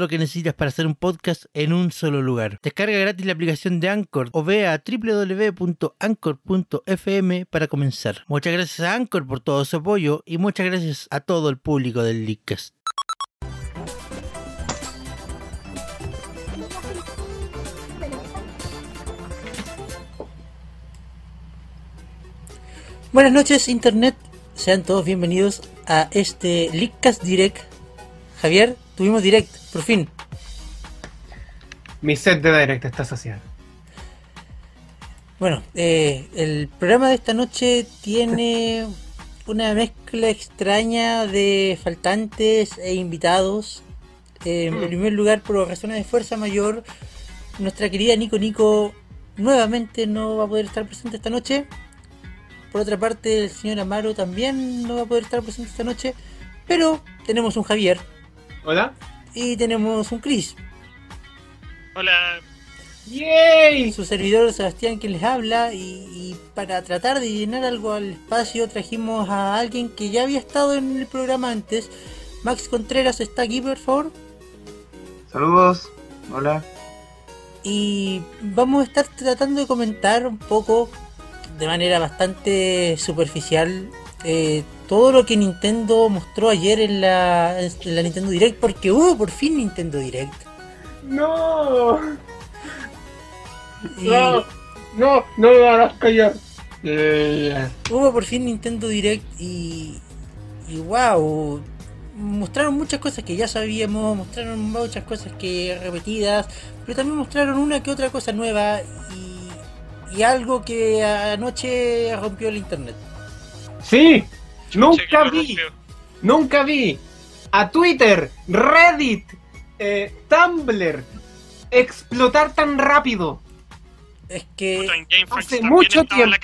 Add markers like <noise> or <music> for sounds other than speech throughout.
lo que necesitas para hacer un podcast en un solo lugar. Descarga gratis la aplicación de Anchor o ve a www.anchor.fm para comenzar. Muchas gracias a Anchor por todo su apoyo y muchas gracias a todo el público del Leadcast. Buenas noches Internet, sean todos bienvenidos a este Leakcast Direct. Javier, tuvimos Direct, por fin. Mi set de Direct está social. Bueno, eh, el programa de esta noche tiene una mezcla extraña de faltantes e invitados. Eh, en Mm. primer lugar, por razones de fuerza mayor, nuestra querida Nico Nico nuevamente no va a poder estar presente esta noche. Por otra parte, el señor Amaro también no va a poder estar presente esta noche. Pero tenemos un Javier ¿Hola? Y tenemos un Chris. Hola, ¡Yay! Su servidor Sebastián quien les habla y, y para tratar de llenar algo al espacio trajimos a alguien que ya había estado en el programa antes. Max Contreras está aquí, por favor. Saludos, hola. Y vamos a estar tratando de comentar un poco de manera bastante superficial eh, todo lo que Nintendo mostró ayer en la, en la Nintendo Direct, porque hubo por fin Nintendo Direct. ¡No! Y ¡No! ¡No! ¡No me harás callar! Eh, hubo por fin Nintendo Direct y, y wow, mostraron muchas cosas que ya sabíamos, mostraron muchas cosas que repetidas, pero también mostraron una que otra cosa nueva y, y algo que anoche rompió el internet. ¡Sí! ¡Nunca vi! ¡Nunca vi! A Twitter, Reddit, eh, Tumblr explotar tan rápido. Es que hace mucho tiempo.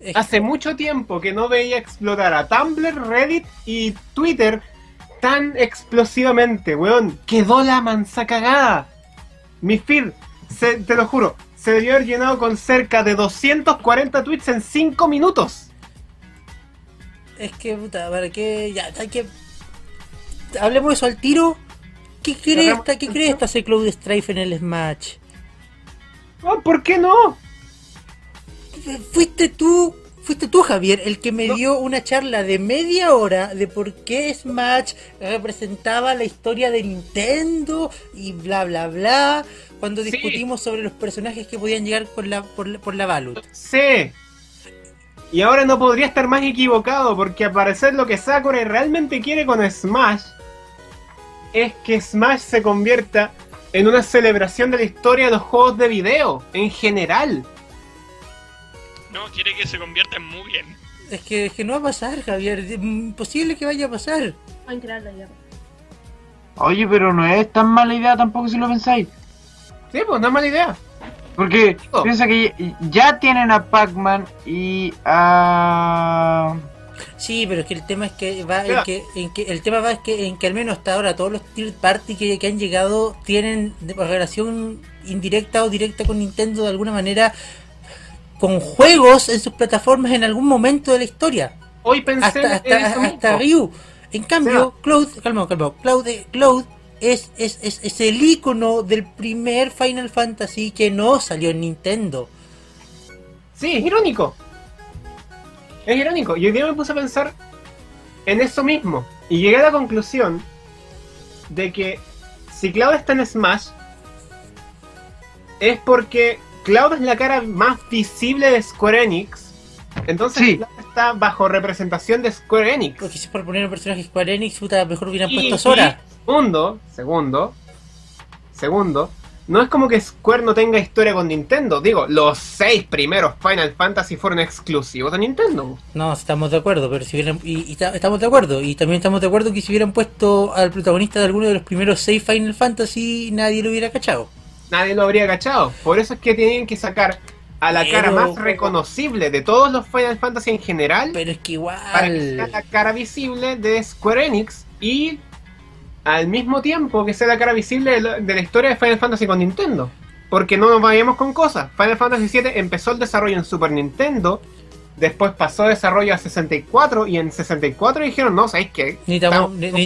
es- Hace mucho tiempo que no veía explotar a Tumblr, Reddit y Twitter tan explosivamente, weón. Quedó la mansa cagada. Mi feed, se- te lo juro, se debió haber llenado con cerca de 240 tweets en 5 minutos. Es que, puta, para qué. Ya, hay que. Hablemos de eso al tiro. ¿Qué cree Hablemos- esta, qué cree esta C Cloud Strife en el Smash? Ah, ¿Por qué no? Fuiste tú, fuiste tú, Javier, el que me No. dio una charla de media hora de por qué Smash representaba la historia de Nintendo y bla bla bla. Cuando Sí. discutimos sobre los personajes que podían llegar por la, por, la- por la Balut. Sí. Y ahora no podría estar más equivocado porque al parecer lo que Sakurai realmente quiere con Smash es que Smash se convierta en una celebración de la historia de los juegos de video en general. No, quiere que se convierta en muy bien. Es que, es que no va a pasar, Javier. Es imposible que vaya a pasar. Pueden crear la guerra. Oye, pero no es tan mala idea tampoco si lo pensáis. Sí, pues no es mala idea. Porque Oh. piensa que ya tienen a Pac-Man y a... Sí, pero es que el tema es que va en que, en que el tema va es que en que al menos hasta ahora todos los third party que, que han llegado tienen de- relación indirecta o directa con Nintendo de alguna manera con juegos en sus plataformas en algún momento de la historia. Hoy pensé Hasta en hasta, mismo. Ryu. En cambio, Cloud, calma, calma, Cloud, eh, Cloud es, es, es, es el icono del primer Final Fantasy que no salió en Nintendo. Sí, es irónico. Es irónico. Y hoy día me puse a pensar en eso mismo. Y llegué a la conclusión de que si Cloud está en Smash, es porque Cloud es la cara más visible de Square Enix. Entonces Sí. Cloud está bajo representación de Square Enix. Porque si es por poner un personaje Square Enix, puta, mejor hubieran puesto a Sora. y segundo, segundo, segundo, no es como que Square no tenga historia con Nintendo. Digo, los seis primeros Final Fantasy fueron exclusivos de Nintendo. No, estamos de acuerdo, pero si hubieran, y, y ta- estamos de acuerdo, y también estamos de acuerdo que si hubieran puesto al protagonista de alguno de los primeros seis Final Fantasy, nadie lo hubiera cachado. Nadie lo habría cachado. Por eso es que tienen que sacar a la cara más reconocible de todos los Final Fantasy en general. Pero es que para que sea igual. la cara visible de Square Enix y al mismo tiempo que sea la cara visible de la, de la historia de Final Fantasy con Nintendo. Porque no nos vayamos con cosas. Final Fantasy VII empezó el desarrollo en Super Nintendo, después pasó desarrollo a 64 y en 64 dijeron, no, ¿sabéis qué? Necesitamos, ne- ne-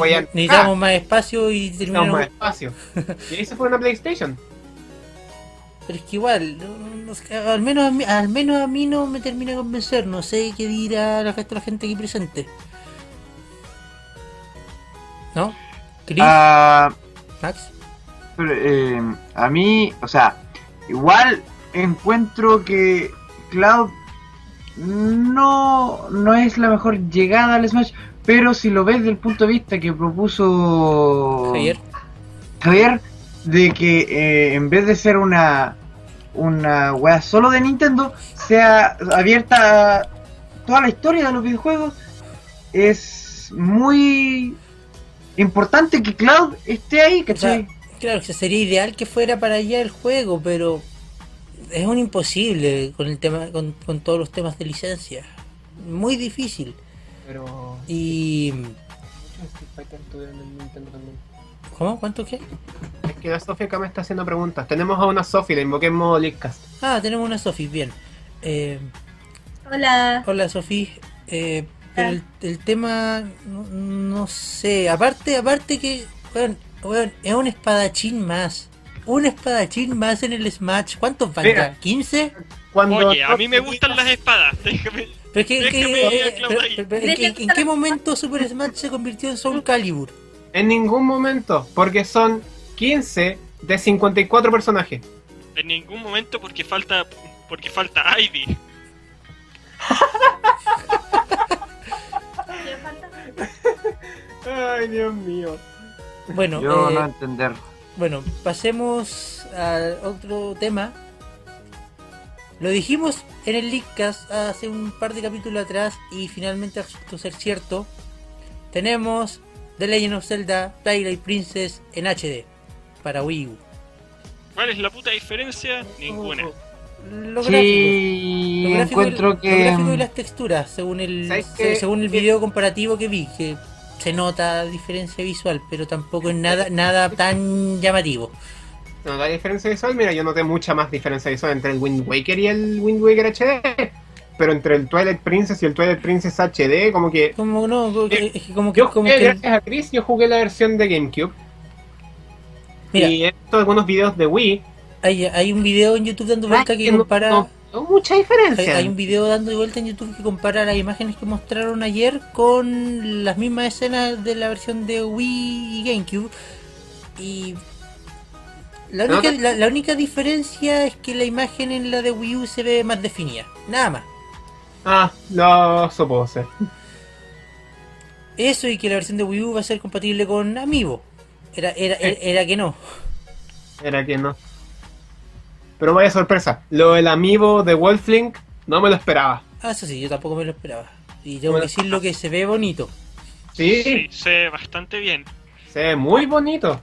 más espacio y terminaron. más espacio. <laughs> Y ahí se fue una PlayStation. Pero es que igual, no- no- no- al, menos a mí, al menos a mí no me termina de convencer. No sé qué dirá la la gente aquí presente. ¿No? ¿Chris? Ah, ¿Max? pero, eh, a mí, o sea, igual encuentro que Cloud no, no es la mejor llegada al Smash, pero si lo ves desde el punto de vista que propuso Javier. Javier, de que eh, en vez de ser una una wea solo de Nintendo, sea abierta a toda la historia de los videojuegos, es muy importante que Cloud esté ahí, O sea, ¿cachai? claro, que sería ideal que fuera para allá el juego, pero es un imposible con el tema, con, con todos los temas de licencia. Muy difícil. Pero. Y. ¿cómo? ¿Cuánto qué? Es que la Sofía acá me está haciendo preguntas. Tenemos a una Sophie, la invoqué en modo Leadcast. Ah, tenemos una Sofi, bien. Eh, Hola. hola Sofi. Eh, pero el, el tema no, no sé, aparte aparte que weón, es un espadachín más. Un espadachín más en el Smash. ¿Cuántos ya? ¿15? Cuando Oye, a mí me gustan las espadas. <laughs> Déjame. Pero es que, Déjame que- ir a eh, Cloud pero- ahí. pero- pero ¿en, qué- en qué momento Super Smash se convirtió en Soul Calibur? En ningún momento, porque son 15 de 54 personajes. En ningún momento porque falta porque falta Ivy. <laughs> Ay, Dios mío. Bueno, Yo eh, no entender. bueno, pasemos al otro tema. Lo dijimos en el Leakcast hace un par de capítulos atrás y finalmente resultó ser cierto. Tenemos The Legend of Zelda Twilight Princess en HD para Wii U. ¿Cuál es la puta diferencia? Ninguna. Los gráficos. Sí, Los gráficos, encuentro los gráficos y que las texturas, según el, según el video comparativo que vi, que se nota diferencia visual, pero tampoco es nada, nada tan llamativo. No, la diferencia visual, mira, yo noté mucha más diferencia visual entre el Wind Waker y el Wind Waker HD. Pero entre el Twilight Princess y el Twilight Princess HD, como que. Como no, como que- es que como que, Yo como jugué, que- gracias a Chris, yo jugué la versión de GameCube. mira, Y he visto algunos videos de Wii. hay, hay un video en YouTube dando vuelta que compara, no- no mucha hay, diferencia. hay un video dando vuelta en YouTube que compara las imágenes que mostraron ayer con las mismas escenas de la versión de Wii y GameCube y la ¿No única, la, la única diferencia es que la imagen en la de Wii U se ve más definida, nada más. Ah, no supongo ser. Eso y que la versión de Wii U va a ser compatible con Amiibo. Era, era, era, era que no. Era que no. Pero vaya sorpresa. Lo del amiibo de Wolflink no me lo esperaba. Ah, eso sí, yo tampoco me lo esperaba. Y tengo Bueno. que decirlo que se ve bonito. Sí, Sí, se ve bastante bien. se ve muy bonito.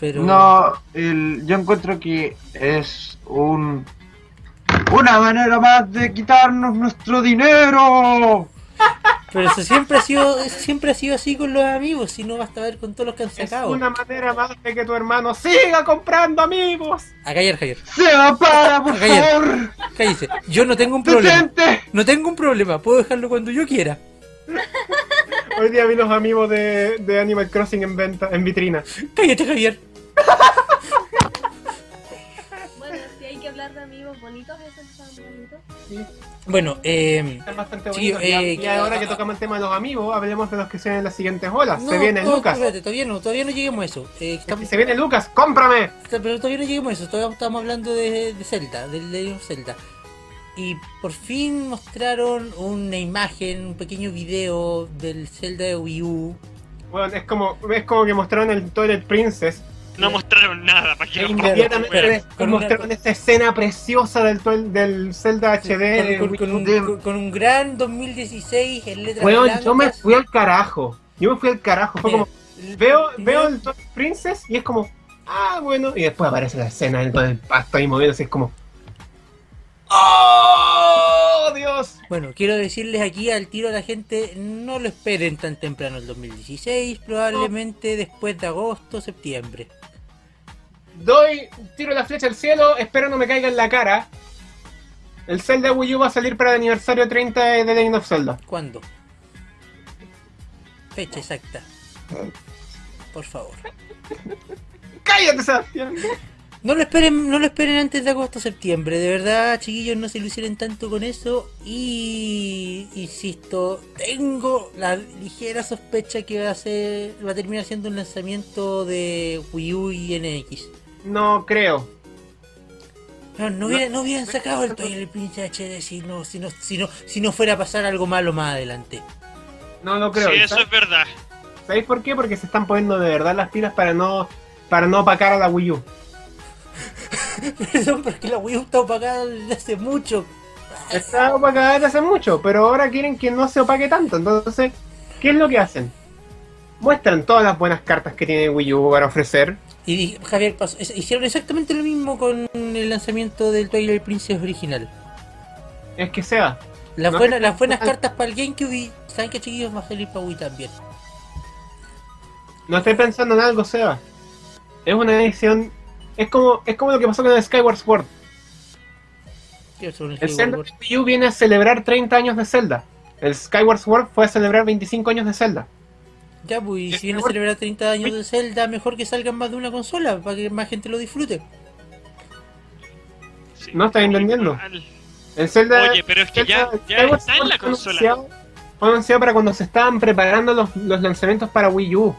Pero no, el, yo encuentro que es un una manera más de quitarnos nuestro dinero. <laughs> Pero eso siempre ha sido, siempre ha sido así con los amigos, si no basta ver con todos los que han Es sacado. una manera más de que tu hermano siga comprando amigos. A callar, Javier. Se va para, por Cállate. favor. Cállese. Yo no tengo un problema. Detente. No tengo un problema. Puedo dejarlo cuando yo quiera. <laughs> Hoy día vi los amigos de, de Animal Crossing en venta, en vitrina. Cállate, Javier. Bueno, si hay que hablar de amigos bonitos, eso está bonito. Bueno, eh, Sí, eh, y, ahora que tocamos el tema de los amigos, hablemos de los que se vienen en las siguientes olas. no, se viene no, Lucas. espérate, todavía no, todavía no lleguemos a eso. Eh, estamos- Se viene Lucas, cómprame. pero todavía no lleguemos a eso. Todavía estamos hablando de, de Zelda, del of Zelda. Y por fin mostraron una imagen, un pequeño video del Zelda de Wii U. Bueno, es como, es como que mostraron el Toilet Princess No mostraron nada para que inmediatamente mostraron esta escena preciosa del, del Zelda HD. con, con- con un, de- con- con un gran 2016 en letras Weón, blancas. yo me fui al carajo. Yo me fui al carajo. Fue como, veo, veo el Twilight Princess y es como, ah, bueno. Y después aparece la escena en todo el pasto ahí moviéndose. Es como, ¡Oh, Dios! Bueno, quiero decirles aquí al tiro a la gente, no lo esperen tan temprano el 2016, probablemente después de agosto, septiembre. Doy, tiro la flecha al cielo, espero no me caiga en la cara. El Zelda Wii U va a salir para el aniversario 30 de The Legend of Zelda. ¿Cuándo? Fecha exacta. Por favor. <laughs> ¡Cállate, Sebastián! No lo esperen, no lo esperen antes de agosto septiembre, de verdad, chiquillos, no se ilusionen tanto con eso y insisto, tengo la ligera sospecha que va a ser va a terminar siendo un lanzamiento de Wii U y NX. No creo. No, no, hubieran, no hubieran sacado el Twilight Princess HD si no, si no, si no, si no fuera a pasar algo malo más adelante. No lo creo. Sí, ¿Y eso ¿Sabes es verdad. ¿Sabéis por qué? Porque se están poniendo de verdad las pilas para no para no opacar a la Wii U. Perdón, porque la Wii U está opacada desde hace mucho. Está opacada desde hace mucho, pero ahora quieren que no se opaque tanto. Entonces, ¿qué es lo que hacen? Muestran todas las buenas cartas que tiene Wii U para ofrecer. Y Javier, pasó- es- hicieron exactamente lo mismo con el lanzamiento del Twilight Princess original. Es que sea. Las, No. buenas, las buenas cartas para el GameCube y saben que chiquillos va a salir para Wii también. No estoy pensando en algo, Seba. Es una edición. Es como, es como lo que pasó con el Skyward Sword. ¿Qué son el El Skyward Zelda Sword? de Wii U viene a celebrar 30 años de Zelda. El Skyward Sword fue a celebrar 25 años de Zelda. Ya, pues, y si viene a celebrar 30 años de Zelda, mejor que salgan más de una consola para que más gente lo disfrute. Sí. No estás entendiendo. El Zelda. Oye, pero es que ya, Zelda- ya Skyward está en la fue consola. anunciado- Fue anunciado para cuando se estaban preparando los, los lanzamientos para Wii U.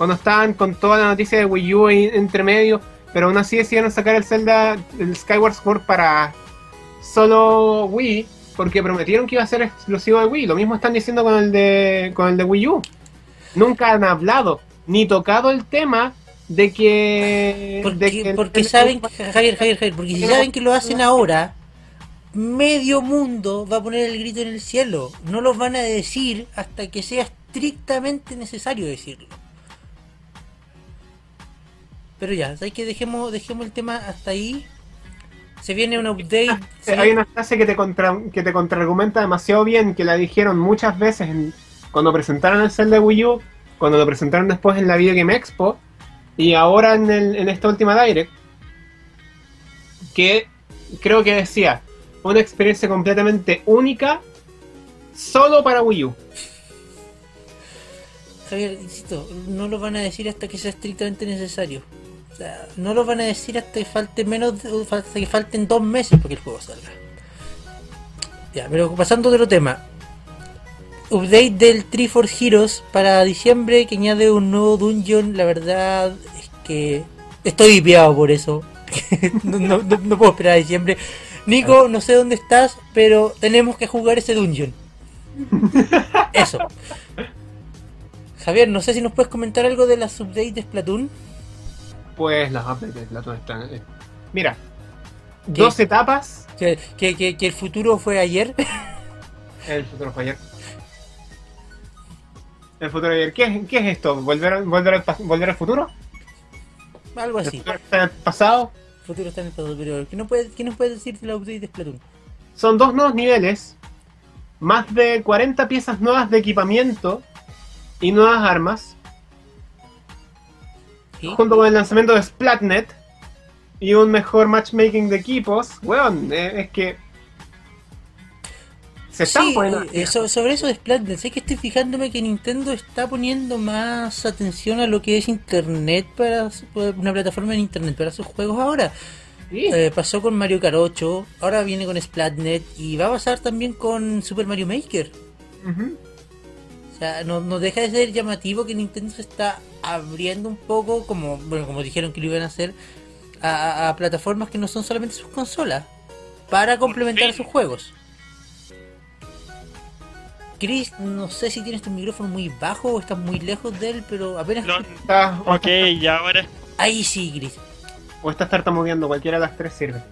Cuando estaban con toda la noticia de Wii U entre medio. Pero aún así decidieron sacar el Zelda, el Skyward Sword para solo Wii. Porque prometieron que iba a ser exclusivo de Wii. Lo mismo están diciendo con el de, con el de Wii U. Nunca han hablado ni tocado el tema de que. de Porque, que- porque saben, Javier, Javier, Javier, porque si saben que lo hacen ahora, medio mundo va a poner el grito en el cielo. No los van a decir hasta que sea estrictamente necesario decirlo. Pero ya, ¿sabes que dejemos, dejemos el tema hasta ahí? Se viene un update. ¿sí? Hay una frase que te, contra, que te contraargumenta demasiado bien, que la dijeron muchas veces en- cuando presentaron el Zelda Wii U, cuando lo presentaron después en la Video Game Expo, y ahora en, el- en esta última Direct, que creo que decía, una experiencia completamente única, solo para Wii U. Javier, insisto, no lo van a decir hasta que sea estrictamente necesario. No lo van a decir hasta que falte menos, de- hasta que falten dos meses para que el juego salga. Ya, pero pasando a otro tema. Update del Tree for Heroes para diciembre que añade un nuevo dungeon. La verdad es que estoy hipeado por eso. <laughs> no, no- no- puedo esperar a diciembre. Nico, no sé dónde estás, pero tenemos que jugar ese dungeon. Eso. Javier, no sé si nos puedes comentar algo de las updates de Splatoon. Pues las updates de Splatoon están... eh, Mira, ¿Qué? dos etapas... Que, que, que, que el futuro fue ayer. <laughs> El futuro fue ayer. El futuro ayer. ¿Qué, es- qué es esto? ¿Volver, volver, al, ¿Volver al futuro? Algo ¿El así. futuro está en el pasado? El futuro está en el pasado, pero ¿qué, no puede, ¿qué nos puedes decir de la update de Splatoon? Son dos nuevos niveles, más de 40 piezas nuevas de equipamiento y nuevas armas, ¿Sí? junto con el lanzamiento de Splatnet y un mejor matchmaking de equipos. Weón, eh, es que se están Sí, poniendo. eh, so- sobre eso de Splatoon, sé que estoy fijándome que Nintendo está poniendo más atención a lo que es Internet para su- una plataforma en Internet para sus juegos ahora. Sí, Eh, pasó con Mario Kart 8, ahora viene con Splatnet y va a pasar también con Super Mario Maker. O sea, no, no deja de ser llamativo que Nintendo se está abriendo un poco, como bueno como dijeron que lo iban a hacer, a, plataformas que no son solamente sus consolas, para complementar sus juegos. Chris, no sé si tienes tu micrófono muy bajo o estás muy lejos de él, pero apenas. Lo- Estás- o, ok, y ahora. Ahí sí, Chris. o estás tartamudeando, cualquiera de las tres sirve.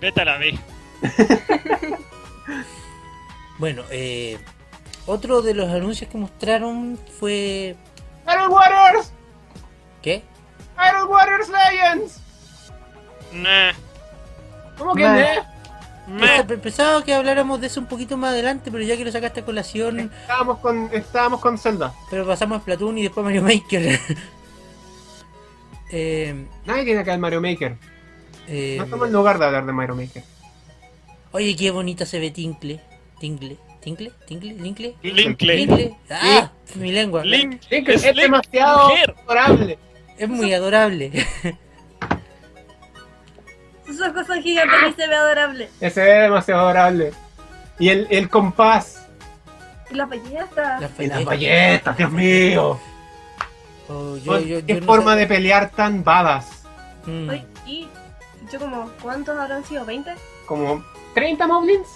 Vete a la B. <laughs> Bueno, eh, otro de los anuncios que mostraron fue. ¡Iron Warriors! ¿Qué? ¡Iron Warriors Legends! Nah. ¿Cómo que? Meh. Pe- Pensaba que habláramos de eso un poquito más adelante, pero ya que lo sacaste a colación, Estábamos con, estábamos con Zelda. pero pasamos a Splatoon y después Mario Maker. <laughs> eh, Nadie tiene acá el Mario Maker. eh, No estamos en lugar de hablar de Mario Maker. oye, qué bonita se ve Tinkle. Tinkle. ¿Tinkle? ¿Tinkle? ¿Linkle? Linkle. ¿Linkle? ¡Ah! Mi lengua. Link. Link Es demasiado mujer. adorable. Es muy adorable. <laughs> Sus ojos son gigantes y se ve adorable. Ese es demasiado adorable. Y el, el compás. Y las ballestas. La Y las galletas, Dios mío. Oh, yo- yo- Qué yo no forma sé- de pelear tan badass. Mm. Oye, y yo como, ¿cuántos habrán sido? ¿20? Como 30 moblins.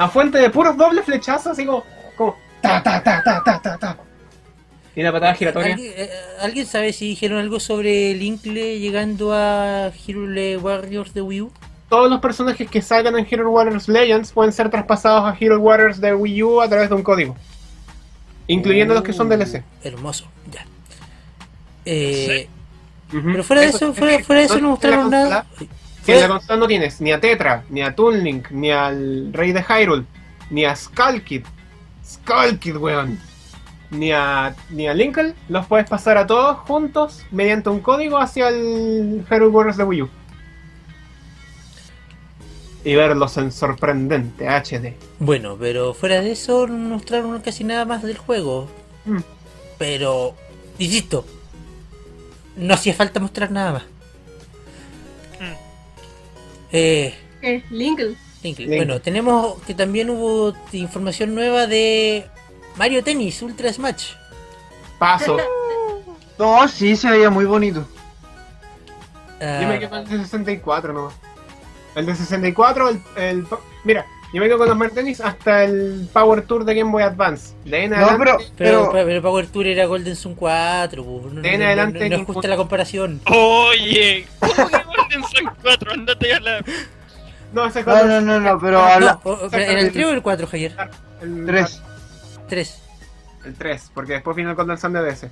A fuente de puros dobles flechazos, así como, como ta ta ta ta ta ta ta. Y la patada giratoria. ¿Alguien, eh, ¿Alguien sabe si dijeron algo sobre Linkle llegando a Hero Warriors de Wii U? Todos los personajes que salgan en Hero Warriors Legends pueden ser traspasados a Hero Warriors de Wii U a través de un código. Incluyendo los que son DLC. Hermoso, ya. Eh, Ujú. Pero fuera de eso, fuera, fuera de eso no mostraron consola- nada. Si en la consola no tienes ni a Tetra, ni a Toon Link, ni al Rey de Hyrule, ni a Skull Kid, Skull Kid, weón, ni a, ni a Linkle, los puedes pasar a todos juntos mediante un código hacia el Hero Warriors de Wii U. Y verlos en sorprendente HD. Bueno, pero fuera de eso no mostraron casi nada más del juego. Mm. Pero, insisto, no hacía falta mostrar nada más. Eh, ¿Qué? Linkle. Linkle. Linkle. Bueno, tenemos que también hubo información nueva de Mario Tennis Ultra Smash. Paso. <laughs> No, sí, se veía muy bonito. Ah, Yo me quedo con el de 64 nomás. El de 64, el, el- Mira, yo me quedo con los Mario Tennis hasta el Power Tour de Game Boy Advance. De en No, adelante- pero, pero, pero, pero Power Tour era Golden Sun 4. po. No, De en no- no- adelante no es justa la comparación. Oye, ¿cómo que Golden Sun 4? Andate a la. No, ese es no, no, no, no, pero habla, ¿En el 3 o el 4, Javier? El, tres. 3. El 3, porque después vino el Golden Sun de DS.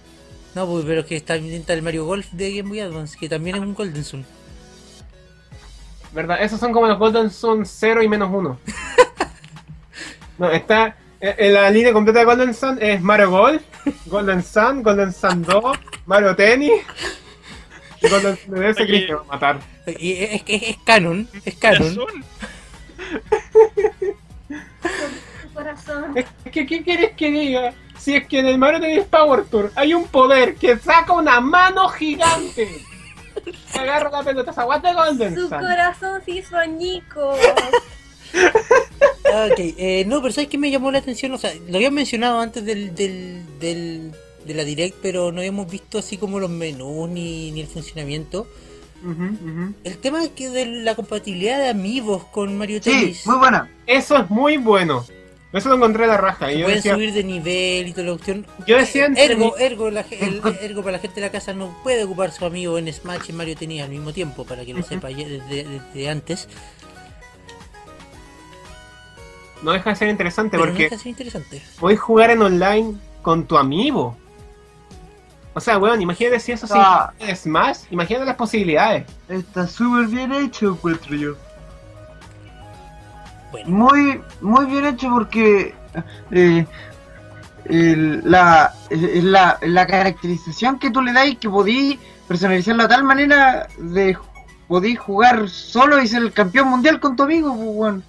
No, pues, pero es que está está el Mario Golf de Game Boy Advance, que también es un Golden Sun. ¿Verdad? Esos son como los Golden Sun 0 y menos 1. <laughs> no, está. En en la línea completa de Golden Sun es Mario Golf, Golden Sun, Golden Sun 2, Mario Tennis. De va a matar. Y es, es, es canon, es canon. Razón. Corazón. Es que, ¿qué quieres que diga? Si es que en el Mario Tennis Power Tour hay un poder que saca una mano gigante. Agarra la pelota, se aguanta Golden Su Sun. corazón se hizo añicos. Ah, Ok, eh, no, pero ¿sabes qué me llamó la atención? O sea, lo habían mencionado antes del, del, del- de la Direct, pero no habíamos visto así como los menús ni, ni el funcionamiento. El tema es que de la compatibilidad de amigos con Mario sí, Tennis. muy buena. Eso es muy bueno. Eso lo encontré a la raja. se Y yo pueden decía, subir de nivel y toda la cuestión. yo decía entre Ergo, ergo, la, ge- el- ergo para la gente de la casa no puede ocupar su amigo en Smash y Mario Tennis al mismo tiempo, para que lo sepa desde, desde antes. no deja de ser interesante Pero no porque deja de ser interesante. podés jugar en online con tu amigo. O sea, weón, imagínate si eso sí Ah. es Smash, imagínate las posibilidades. Está súper bien hecho, encuentro yo. Bueno, Muy, muy bien hecho porque eh, el- la, eh, la, la caracterización que tú le das que podí personalizarlo de tal manera de podí jugar solo y ser el campeón mundial con tu amigo, pues, weón.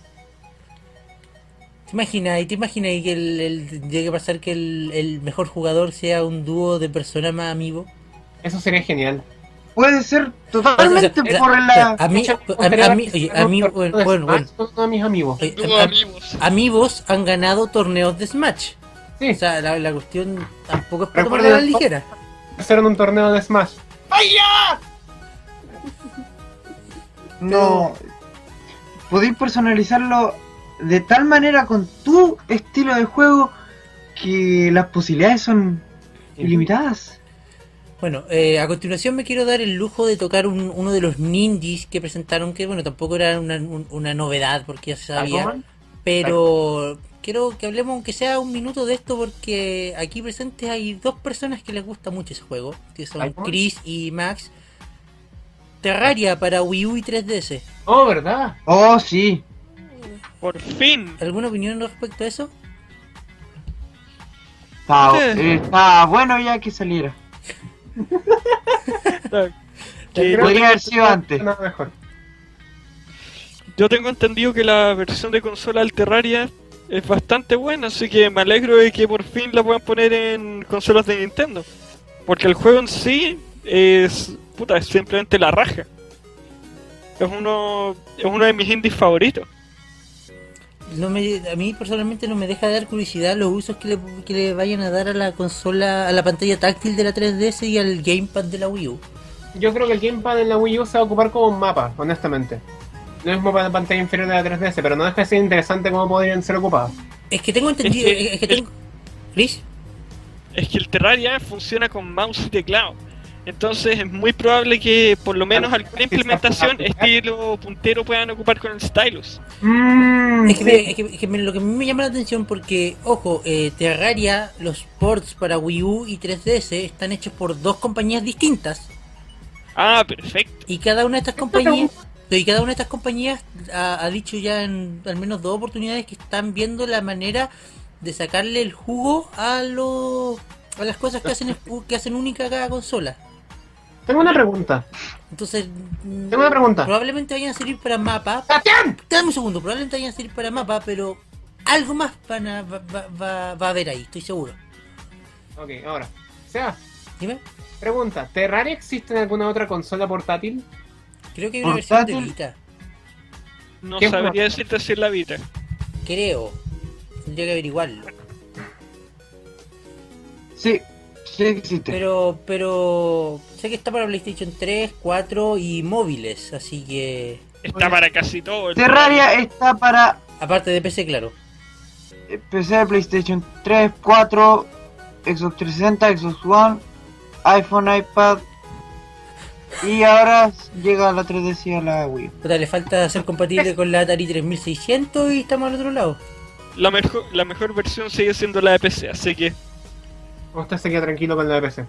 ¿Te imaginas? ¿Te imaginas que el, el- llegue a pasar que el, el mejor jugador sea un dúo de personas más amigos? Eso sería genial. Puede ser totalmente O sea, por la... A mí, a, a mí, oye, a mí, bueno, bueno, bueno. Son todos mis amigos. Oye, Dúo a- a- amigos. amigos han ganado torneos de Smash. Sí, O sea, la, la cuestión tampoco es para tomarla la ligera. hicieron un torneo de Smash. ¡Vaya! No. Podéis personalizarlo de tal manera con tu estilo de juego que las posibilidades son ilimitadas. Bueno, eh, a continuación me quiero dar el lujo de tocar un- uno de los ninjas que presentaron, que bueno, tampoco era una, un- una novedad porque ya se sabía, pero quiero que hablemos aunque sea un minuto de esto porque aquí presentes hay dos personas que les gusta mucho ese juego, que son. Chris y Max. Terraria para Wii U y 3DS. Oh, ¿verdad? Oh, sí. Por fin. ¿Alguna opinión respecto a eso? Está, Sí. eh, está bueno ya que saliera. <laughs> Que podría haber sido antes. Mejor. yo tengo entendido que la versión de consola del Terraria es bastante buena, así que me alegro de que por fin la puedan poner en consolas de Nintendo. Porque el juego en sí es, puta, es simplemente la raja. Es uno, es uno de mis indies favoritos. No me, a mí personalmente no me deja de dar curiosidad los usos que le, que le vayan a dar a la consola, a la pantalla táctil de la 3DS y al gamepad de la Wii U. Yo creo que el gamepad en la Wii U se va a ocupar como un mapa, honestamente. No es mapa de pantalla inferior de la 3DS, pero no deja de ser interesante cómo podrían ser ocupados. Es que tengo entendido, Es que- es que tengo... ¿Chris? Es que el Terraria funciona con mouse y teclado. Entonces es muy probable que por lo menos alguna implementación <laughs> estilo puntero puedan ocupar con el stylus. Mmm, Es que, me- es que- es que lo que a mí me llama la atención porque, ojo, eh, Terraria, los ports para Wii U y 3DS están hechos por dos compañías distintas Ah, perfecto. y cada una de estas compañías y cada una de estas compañías ha, ha dicho ya en al menos dos oportunidades que están viendo la manera de sacarle el jugo a los a las cosas que hacen <laughs> que hacen única cada consola. Tengo una pregunta. Entonces, Tengo una pregunta. probablemente vayan a servir para mapa. ¡Sebastián! Dame un segundo, probablemente vayan a servir para mapa, pero algo más van a- va, va- va- a haber ahí, estoy seguro. Ok, ahora. Seba, Dime, pregunta. ¿Terraria existe en alguna otra consola portátil? creo que hay una versión de Portátil. Vita. No ¿Qué sabría decirte si es la Vita. Creo. Tendría que averiguarlo. Sí, sí existe. Pero, pero sé que está para PlayStation 3, 4 y móviles, así que Está para casi todo. el Terraria está para aparte de PC, claro. eh, PC, PlayStation 3, 4, Xbox 360, Xbox One, iPhone, iPad. Y ahora llega la 3DS y a la Wii. Puta, le falta ser compatible con la Atari 3600 y estamos al otro lado. La mejor, la mejor versión sigue siendo la de PC, así que ¿O Usted se queda tranquilo con la RC.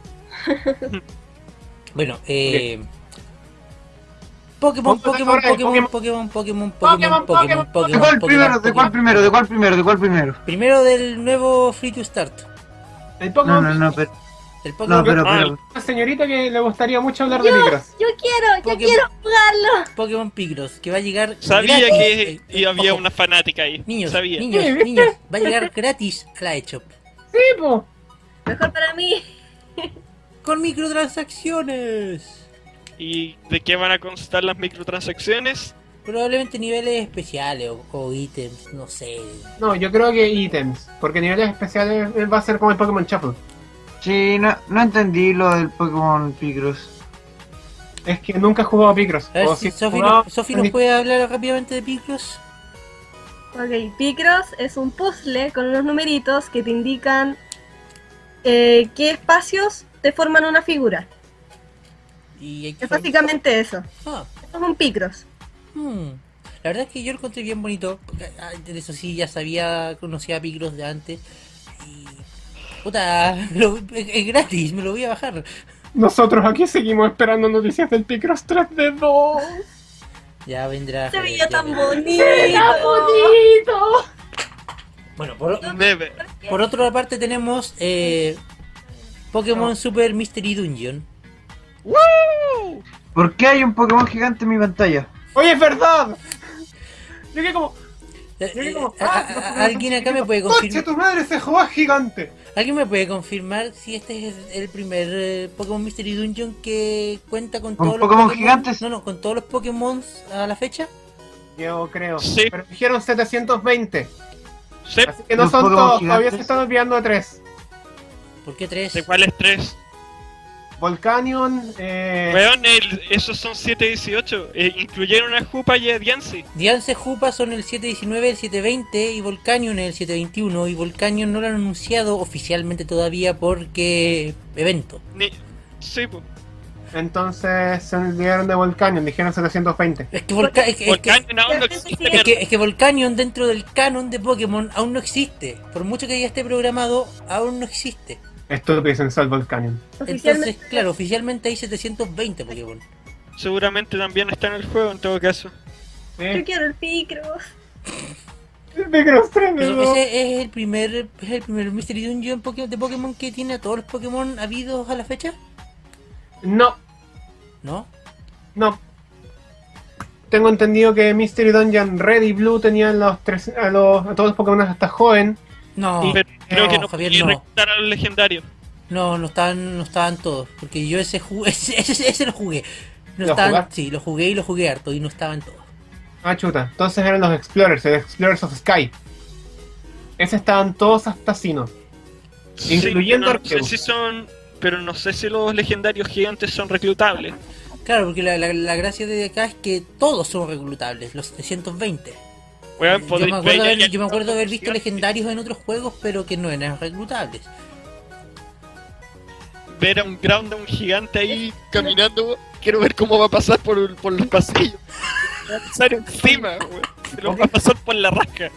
<laughs> bueno, eh. Pokémon, Pokémon, Pokémon, Pokémon, Pokémon, Pokémon, Pokémon, Pokémon. ¿De cuál primero? ¿De cuál primero? ¿De cuál primero? ¿De cuál primero? Primero del nuevo Free to Start. El Pokémon. No, no, no, pero. El Pokémon. No, pero. Una señorita que le gustaría mucho hablar de Picross. Yo quiero, yo quiero jugarlo. Pokémon Picross, que va a llegar. Sabía que eh, eh, había una fanática ahí. Niños, niños, niños. Va a llegar gratis a la eShop. Sí, po. Mejor para mí. <laughs> Con microtransacciones. ¿Y de qué van a constar las microtransacciones? Probablemente niveles especiales o, o ítems, no sé. No, yo creo que ítems. Porque niveles especiales va a ser como el Pokémon Shuffle. sí, no, no entendí lo del Pokémon Picross. Es que nunca he jugado a Picross. A ver si Sofi jugado, nos, Sofi nos puede hablar rápidamente de Picross. Ok, Picross es un puzzle con unos numeritos que te indican eh, qué espacios te forman una figura. Y Es básicamente eso. Ah, Eso es un Picross. hmm. La verdad es que yo lo encontré bien bonito. ah, de Eso sí, ya sabía, conocía a Picross de antes. Y. Puta, <laughs> lo- es, gratis, me lo voy a bajar. Nosotros aquí seguimos esperando noticias del Picross 3D2. Ya vendrá. Se veía tan vendrá. bonito. Bueno, por, por otra parte tenemos eh, Pokémon Super Mystery Dungeon. ¿Por qué hay un Pokémon gigante en mi pantalla? Oye, es verdad. Yo que como. Yo que como. a- a- a- ¿Alguien acá me puede ¡Coche, confirmar? tu madre se juega gigante! ¿Alguien me puede confirmar si este es el primer eh, Pokémon Mystery Dungeon que cuenta con ¿Con todos los Pokémon gigantes? No, no, con todos los Pokémon a la fecha. Yo creo. Sí. Pero dijeron 720. Sí, Así que no son todos. Todavía se están olvidando de tres. ¿Por qué tres? ¿de cuáles tres? Volcanion, eh, Weón, el- esos son 718. Eh, incluyeron a Jupa y a Diancie. Diance Jupa son el 719, el 720 y Volcanion el 721 y Volcanion no lo han anunciado oficialmente todavía porque evento. Ni... Sí, po. Entonces se olvidaron de Volcanion, dijeron 720. Es que, Volca- es que- es que- Volcanion aún no Es existe. que- Es que, es que Volcanion dentro del canon de Pokémon aún no existe. Por mucho que ya esté programado, aún no existe. Estúpido y sensual Volcanion. Entonces, claro, oficialmente hay 720 Pokémon. Seguramente también está en el juego en todo caso. yo quiero el Picross. El Picross tremendo. ese es el primer es el primer Mystery Dungeon Poké- de Pokémon que tiene a todos los Pokémon habidos a la fecha, No, ¿no? no. Tengo entendido que Mystery Dungeon Red y Blue tenían los tres, a, los, a todos los Pokémon hasta joven. No, Y- Pero creo que no, no Javier, no. reclutar a los legendarios. no, no estaban, no estaban todos, porque yo ese jugué, <laughs> ese, ese, ese lo jugué. No ¿Lo estaban, jugaste? sí, lo jugué y lo jugué harto y no estaban todos. Ah, chuta. Entonces eran los Explorers, el Explorers of Sky. Ese estaban todos hasta Sino. Incluyendo pero no sé si son, pero no sé si los legendarios gigantes son reclutables. Claro, porque la, la, la gracia de acá es que todos son reclutables, los 720. Weón, Yo me, acuerdo ver- haber, yo me acuerdo haber visto legendarios en otros juegos, pero que no eran reclutables. ver a un Groudon gigante ahí caminando. Quiero ver cómo va a pasar por, por los pasillos. Va a pasar encima, weón. Se lo va a pasar por la rasca.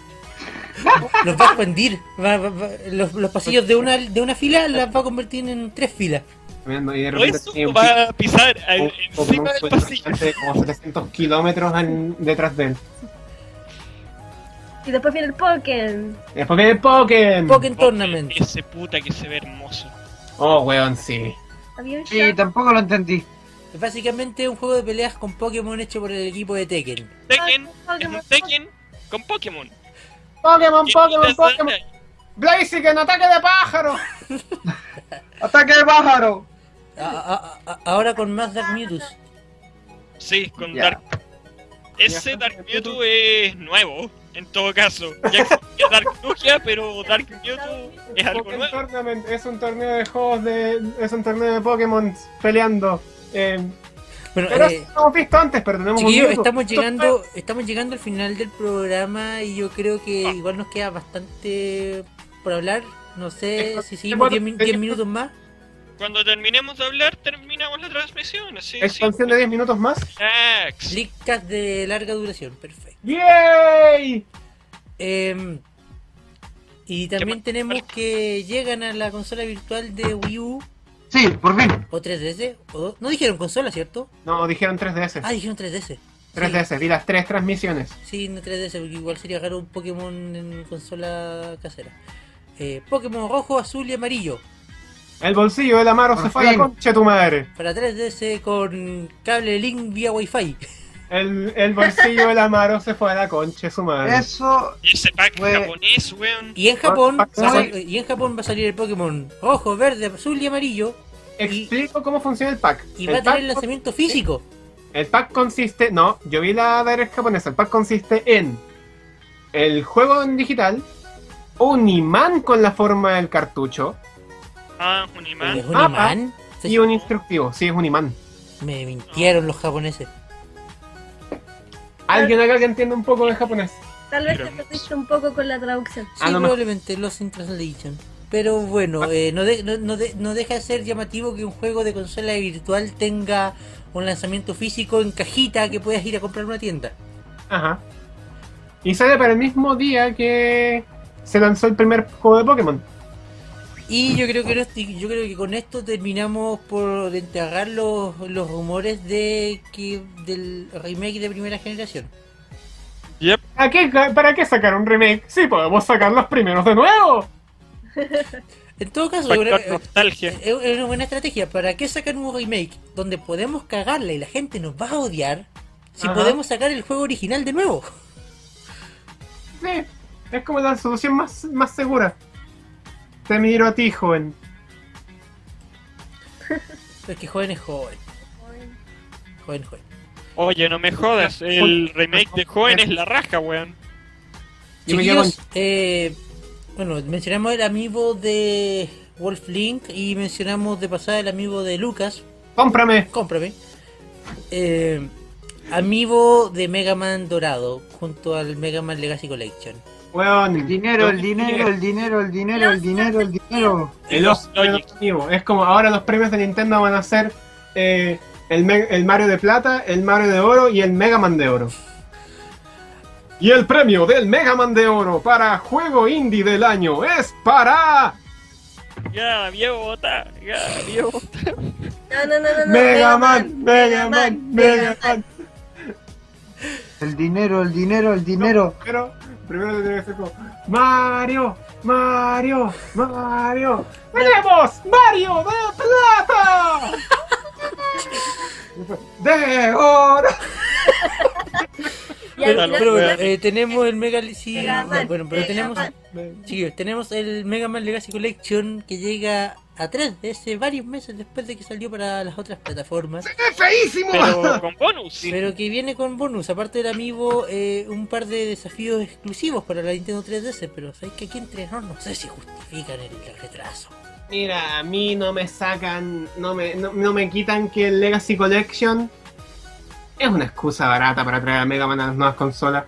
Los va a expandir. va- va- va- los, los pasillos de una, de una fila las va a convertir en tres filas. Tremendo, Y de repente eso un va a pisar un encima Pokémon del pasillo. como 700 kilómetros detrás de él. Y después viene el Pokémon. Después viene Pokémon. Pokémon Tournament. Ese puta que se ve hermoso. Oh, weón, sí. Un Sí, tampoco lo entendí. Es básicamente un juego de peleas con Pokémon hecho por el equipo de Tekken. Tekken, es un Pokémon. Tekken con Pokémon. Pokémon, ¿Qué Pokémon, Pokémon. Blaziken, ataque de pájaro. <laughs> ¡Ataque de pájaro! A- a- a- ahora con más Dark Mewtwo. Sí, con Ya. Dark. Ese Dark Mewtwo es nuevo, en todo caso. Ya existía Dark Lugia, pero Dark Mewtwo es algo Pokémon nuevo. Tournament es un torneo de juegos de. Es un torneo de Pokémon peleando. Eh, Bueno, pero eh, lo hemos visto antes, pero tenemos un estamos llegando, estamos llegando al final del programa y yo creo que Ah. igual nos queda bastante por hablar. No sé si seguimos es- 10 min- es- 10 minutos más. Cuando terminemos de hablar, terminamos la transmisión. Así, sí. Expansión de 10 minutos más. Ax. Leakcast de larga duración, perfecto. ¡Yay! Em, y también tenemos que llegan a la consola virtual de Wii U Sí, por fin. o 3DS. O, no dijeron consola, ¿cierto? No, dijeron 3DS. Ah, dijeron 3DS. 3DS, vi las tres transmisiones. Sí, no 3DS, porque igual sería raro un Pokémon en consola casera. Eh, Pokémon rojo, azul y amarillo. El bolsillo del Amaro Por se fue a la concha de tu madre. Para 3DS con cable Link vía Wi-Fi. El, el bolsillo del Amaro se fue a la concha su madre. Eso, Y ese pack Fue- japonés, weón. Y en Japón, Ah, va a ah, sal- y en Japón va a salir el Pokémon rojo, verde, azul y amarillo. Explico cómo funciona el pack. Y el va a tener pack lanzamiento físico. El pack consiste, no, yo vi la direct japonesa, el pack consiste en el juego en digital, un imán con la forma del cartucho Ah, un ¿Es imán. un Ah, imán? y un instructivo, sí, es un imán. Me mintieron los japoneses. ¿Alguien acá que entiende un poco de japonés? Tal vez Pero- te perdiste un poco con la traducción. Sí, A lo mejor. probablemente los in translation. Pero bueno, eh, no, de- no, no de- no deja de ser llamativo que un juego de consola virtual tenga un lanzamiento físico en cajita que puedas ir a comprar en una tienda. Ajá. Y sale para el mismo día que se lanzó el primer juego de Pokémon. Y yo creo que no- yo creo que con esto terminamos por enterrar los, los rumores de que del remake de primera generación. Yep. ¿A qué, ¿Para qué sacar un remake? Sí, podemos sacar los primeros de nuevo. En todo caso, una- nostalgia. es es una buena estrategia. ¿Para qué sacar un remake donde podemos cagarla y la gente nos va a odiar si Ajá. podemos sacar el juego original de nuevo? Sí, es como la solución más, más segura. Te miro a ti, joven. <laughs> Es que joven es joven. Joven, joven. Oye, no me jodas. El remake de Joven es la raja, weón. Chiquillos, eh, bueno, mencionamos el amiibo de Wolf Link y mencionamos de pasada el amiibo de Lucas, Cómprame. cómprame. Eh, amiibo de Mega Man dorado junto al Mega Man Legacy Collection. Weón. El dinero, el dinero, el dinero, el dinero, el dinero, el dinero. El amigo. Es como ahora los premios de Nintendo van a ser eh, el, el Mario de plata, el Mario de oro y el Mega Man de oro. Y el premio del Mega Man de oro para juego indie del año es para Gaviota, gaviota. No, no, no, no, no. Mega Man, Mega Man, Mega Man. El dinero, el dinero, el dinero. Pero primero tendría que ser como Mario, Mario, Mario. ¡Tenemos Mario de plata! <laughs> de oro. Pero- Pero eh, tenemos el Mega sí, Mega Man, bueno, pero Mega tenemos chiquillos, tenemos el Mega Man Legacy Collection que llega a 3DS varios meses después de que salió para las otras plataformas, ¡Es feísimo! Pero <laughs> con bonus. pero que viene con bonus, aparte del amiibo, eh, un par de desafíos exclusivos para la Nintendo 3DS, pero sabéis que aquí entre nos no sé si justifican el retraso. Mira, a mí no me sacan, no me, no, no me quitan que el Legacy Collection es una excusa barata para traer a Mega Man a las nuevas consolas.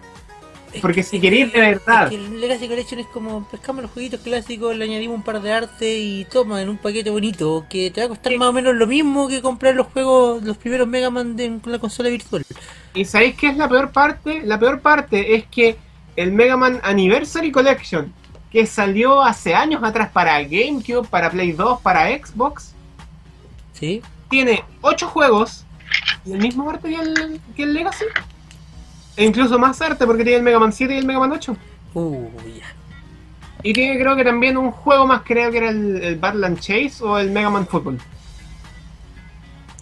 Porque que- si queréis que- de verdad. es que el Legacy Collection es como pescamos los jueguitos clásicos, le añadimos un par de arte y toma en un paquete bonito que te va a costar más o menos lo mismo que comprar los juegos, los primeros Mega Man de, con la consola virtual. ¿Y sabéis qué es la peor parte? La peor parte es que el Mega Man Anniversary Collection, que salió hace años atrás para GameCube, para Play 2, para Xbox, ¿Sí? tiene 8 juegos y el mismo arte que el, que el Legacy. E incluso más arte porque tiene el Mega Man 7 y el Mega Man 8. Uh, ya. Y tiene creo que también un juego más, creo que era el, el Battle and Chase o el Mega Man Football.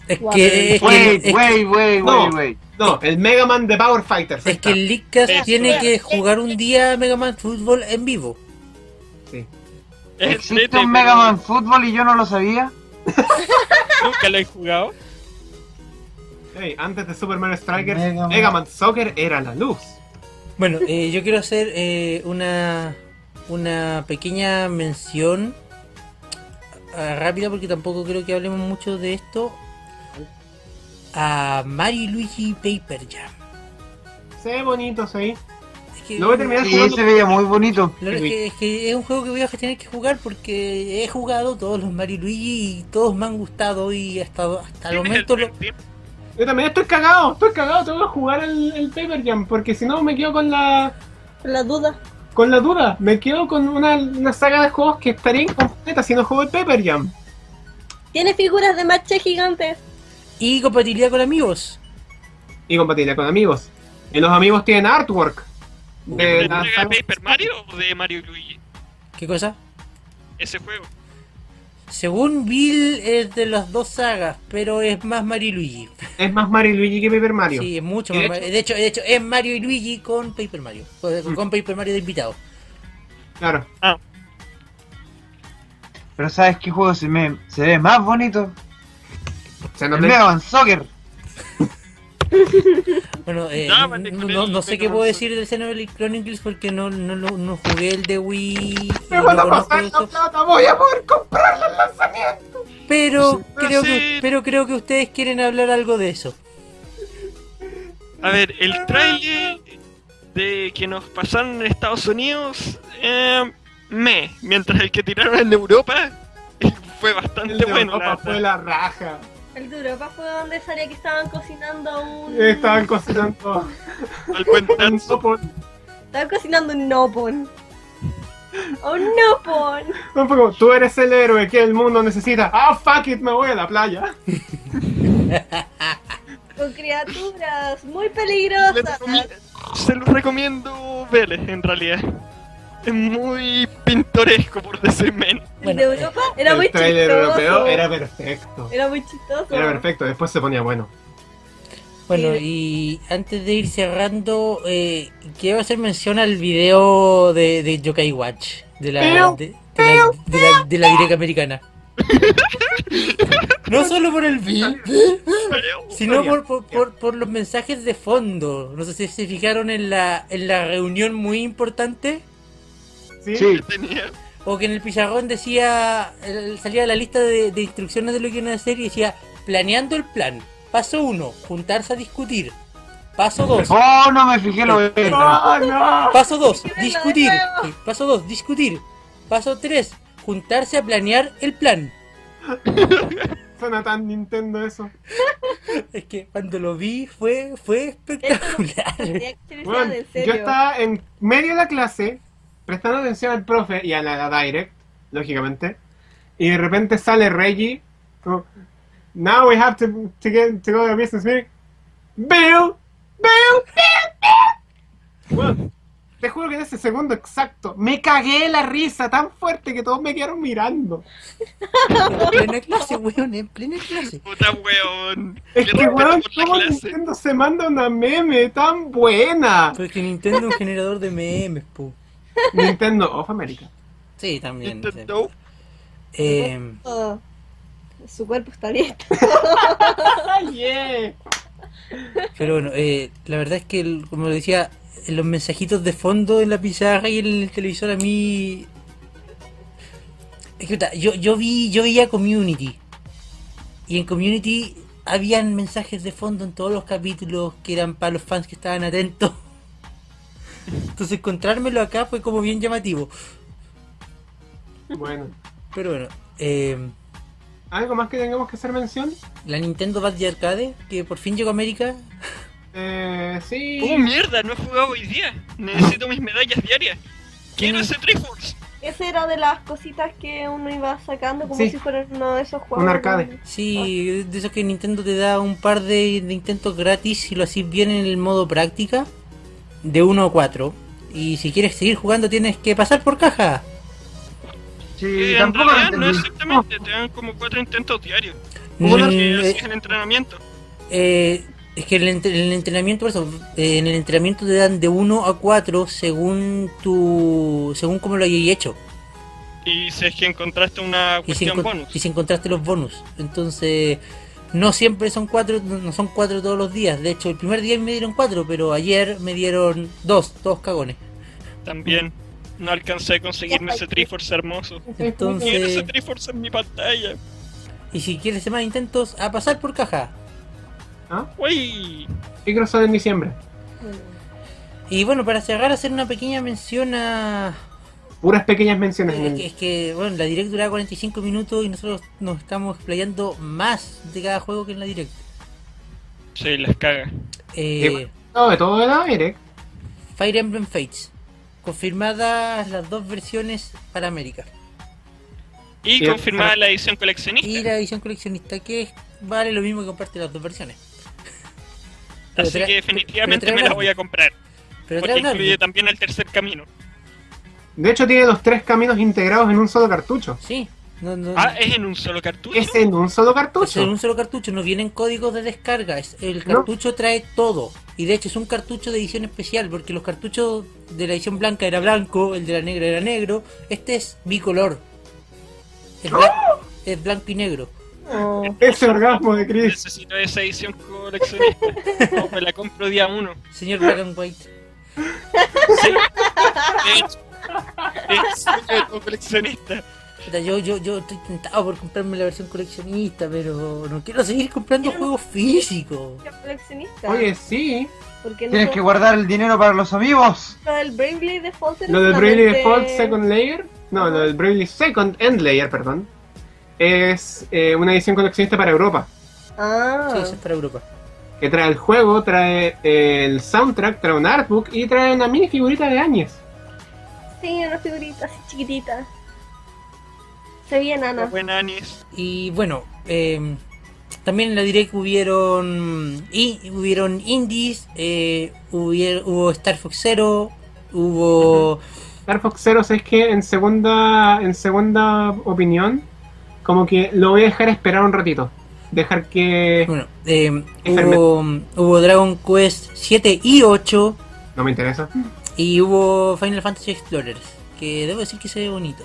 Es que, Wait, es, wait, wait, No. wait, wait. No, el Mega Man de Power Fighters. es que está. el Leadcast tiene que jugar un día Mega Man Fútbol en vivo. Sí. Es ¿Existe un Mega Man Fútbol y yo no lo sabía? <laughs> Nunca lo he jugado. Hey, antes de Super Mario Strikers, Mega Mega Man. Soccer era la luz. Bueno, eh, yo quiero hacer eh, una, una pequeña mención ah, rápida porque tampoco creo que hablemos mucho de esto. A Mario y Luigi Paper Jam. Se ve bonito, sí. Es que, Lo voy a terminar Sí, jugando. se veía muy bonito. Es, que, es que es un juego que voy a tener que jugar porque he jugado todos los Mario y Luigi y todos me han gustado y hasta, hasta el momento lo, Yo también estoy cagado, estoy cagado, tengo que jugar el, el Paper Jam, porque si no me quedo con la La duda. con la duda, me quedo con una, una saga de juegos que estaría incompleta si no juego el Paper Jam. Tiene figuras de matches gigantes. y compatibilidad con amigos. Y compatibilidad con amigos. Y los amigos tienen artwork. De ¿De la saga- de Paper Mario o de Mario y Luigi? ¿Qué cosa? Ese juego. Según Bill es de las dos sagas, pero es más Mario y Luigi. Es más Mario y Luigi que Paper Mario. Sí, es mucho más de Mario. De hecho, de hecho, es Mario y Luigi con Paper Mario. Con, con Paper Mario de invitado. Claro. Pero ¿sabes qué juego se, me, se ve más bonito? Se El nos Mega Man Soccer. <laughs> Bueno, eh, no, no sé qué puedo decir del Xenoblade Chronicles porque no, no, no, no jugué el de Wii. Me no van a pasar la plata, voy a poder comprarla el lanzamiento. pero Sí, creo que, pero creo que ustedes quieren hablar algo de eso. A ver, el trailer de que nos pasaron en Estados Unidos, eh, me, mientras el que tiraron en Europa <laughs> fue El bastante de bueno. Europa la fue la raja. El de Europa fue donde salía que estaban cocinando un. Estaban cocinando <laughs> Al buen un sopo. Estaban cocinando un nopon. Un nopon. No fue como, tú eres el héroe que el mundo necesita. Ah, fuck it, me voy a la playa. <laughs> Con criaturas muy peligrosas. Se los recomiendo ver, en realidad. Es muy pintoresco, por decir menos. Bueno, de Europa era muy el trailer chistoso. europeo era perfecto. Era muy chistoso. Era perfecto, después se ponía bueno. Bueno, y antes de ir cerrando, eh, quiero hacer mención al video de, de Yokai Watch, de la, de, de la, de la, de la Direct americana. <laughs> No solo por el video, Pero, sino por, por, por, por los mensajes de fondo. No sé si se fijaron en la, en la reunión muy importante. ¿Sí? Sí. <laughs> tenía O que en el pizarrón decía, el- salía la lista de, de instrucciones de lo que iban a hacer y decía, planeando el plan. Paso 1, juntarse a discutir. Paso 2, Oh, no me fijé lo que ¡No, no! paso 2, Escríbelo de discutir. Paso 2, discutir. Paso 3, juntarse a planear el plan. <laughs> Suena tan Nintendo eso. <laughs> Es que cuando lo vi fue, fue espectacular. Bueno, yo estaba en medio de la clase, prestando atención al profe y a la, la direct, lógicamente, y de repente sale Reggie, como, Now we have to, to, get, to go to business meeting. Bill, Bill, Bill, Bill. Bueno, te juro que en ese segundo exacto me cagué la risa tan fuerte que todos me quedaron mirando. En plena clase, weón, en plena clase. Puta weón. Es que, weón, ¿cómo. Nintendo se manda una meme tan buena? Porque Nintendo es un generador de memes, pu. Nintendo of America. Sí, también. sí. Nintendo. Eh, Oh, su cuerpo está bien. <laughs> yeah. pero bueno, eh, la verdad es que, el- como decía, los mensajitos de fondo en la pizarra y en el televisor a mí... Es que, yo, yo vi yo veía Community. Y en Community habían mensajes de fondo en todos los capítulos que eran para los fans que estaban atentos. Entonces encontrármelo acá fue como bien llamativo. Bueno. Pero bueno, eh, ¿Algo más que tengamos que hacer mención? la Nintendo Bad Arcade, que por fin llegó a América. Eh, sí. Oh mierda, no he jugado hoy día. Necesito mis medallas diarias. Quiero ese Triforce. Esa era de las cositas que uno iba sacando como Sí. si fuera uno de esos juegos. Un arcade. Sí, de esos que Nintendo te da un par de, de intentos gratis si lo haces bien en el modo práctica, de 1 a 4. Y si quieres seguir jugando tienes que pasar por caja. Sí, Eh, en realidad no exactamente, te dan como cuatro intentos diarios. Mm, eh, el entrenamiento. eh, es que el, entre- el entrenamiento, por eso, eh, en el entrenamiento te dan de 1 a 4 según tu según como lo hayas hecho. Y si es que encontraste una Y si, cuestión bonus. y si encontraste los bonus. Entonces, no siempre son cuatro, no son cuatro todos los días. De hecho, el primer día me dieron cuatro, pero ayer me dieron dos, dos cagones. También no alcancé a conseguirme ese Triforce hermoso. Quiero ese Entonces, Triforce en mi pantalla. y si quieres hacer más intentos, a pasar por caja. ¿Ah? Uy, Microsoft en diciembre. Y bueno, para cerrar, hacer una pequeña mención a. Puras pequeñas menciones. en Es que, es que, bueno, la direct duraba 45 minutos y nosotros nos estamos explayando más de cada juego que en la direct. sí, las caga. Eh, No, de todo era Direct. Fire Emblem Fates. Confirmadas las dos versiones para América. Y Y- confirmada la edición Y coleccionista. la edición coleccionista, que vale lo mismo que comprarte las dos versiones. Pero Así que definitivamente me la un voy a comprar. Pero Porque incluye también el tercer camino. De hecho, tiene los tres caminos integrados en un solo cartucho. Sí, no, no, Ah, es en un solo cartucho. Es en un solo es en cartucho. un solo cartucho, no vienen códigos de descarga. es- el No. cartucho trae todo. Y de hecho es un cartucho de edición especial, porque los cartuchos de la edición blanca era blanco, el de la negra era negro. Este es bicolor. Es, bla- es blanco y negro. Oh, Ese orgasmo de Chris. Necesito esa edición coleccionista. o me la compro día uno. Señor Black and White. Sí. Es coleccionista. Yo, yo, yo estoy tentado por comprarme la versión coleccionista, pero no quiero seguir comprando juegos físicos. ¿qué coleccionista? Oye, sí. porque no Tienes que guardar el dinero para los amigos. Lo del Bravely Default Lo del Bravely Default Second Layer. No, lo del Bravely Second End Layer, perdón. Es eh, una edición coleccionista para Europa. Ah, Sí, es para Europa. Que trae el juego, trae el soundtrack, trae un artbook y trae una mini figurita de Áñez. Sí, una figurita así chiquitita. Se veía nana. Buena Anis. Y bueno, eh, también en la Direct hubieron, y, hubieron indies, eh, hubier- hubo Star Fox Zero, hubo... Star Fox Zero es que en segunda, en segunda opinión, como que lo voy a dejar esperar un ratito. Dejar que... Bueno, eh, hubo, hubo Dragon Quest 7 y 8 No me interesa. Y hubo Final Fantasy Explorers, que debo decir que se ve bonito.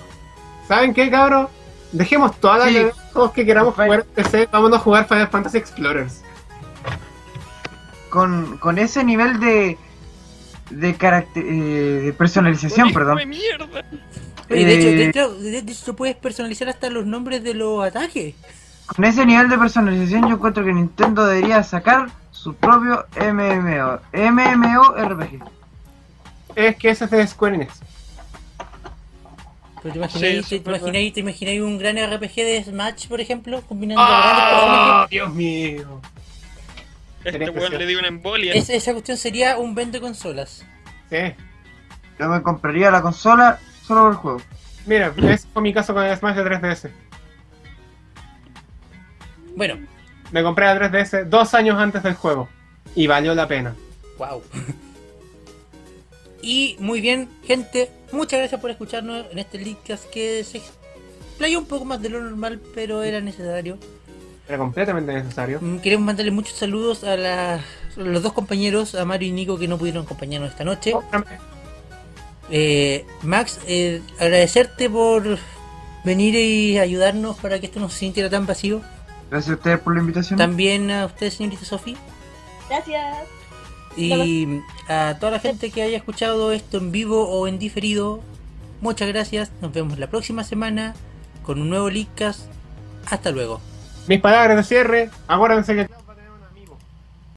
¿Saben qué, cabros? Dejemos todas las Sí. juegos que queramos Final- jugar en PC, vámonos a jugar Final Fantasy Explorers. Con, con ese nivel de de, caracter- eh, de personalización, Hijo perdón. de mierda. Oye, de hecho, Eh, de hecho, de- de hecho, puedes personalizar hasta los nombres de los ataques. Con ese nivel de personalización yo encuentro que Nintendo debería sacar su propio MMO, MMORPG. Es que ese es de Square Enix. Pero te imagináis, Sí, te, imagináis, te imagináis un gran RPG de Smash, por ejemplo, combinando grandes ¡Ah! personajes. Dios mío! Este weón le dio una embolia. Esa, esa cuestión sería un vende consolas. Sí. Yo me compraría la consola solo por el juego. Mira, ese fue mi caso con el Smash de 3DS. Bueno, Me compré la 3DS dos años antes del juego. Y valió la pena. wow. <laughs> Y muy bien, gente, muchas gracias por escucharnos en este Leadcast que se explayó un poco más de lo normal, pero era necesario. Era completamente necesario. Mm, Queremos mandarle muchos saludos a, la- a los dos compañeros, a Mario y Nico, que no pudieron acompañarnos esta noche. Eh, Max, eh, agradecerte por venir y ayudarnos para que esto no se sintiera tan vacío. Gracias a ustedes por la invitación. También a usted, señorita Sofi. Gracias. Y a toda la gente que haya escuchado esto en vivo o en diferido, muchas gracias. Nos vemos la próxima semana con un nuevo Leadcast. Hasta luego. Mis palabras de cierre. Acuérdense que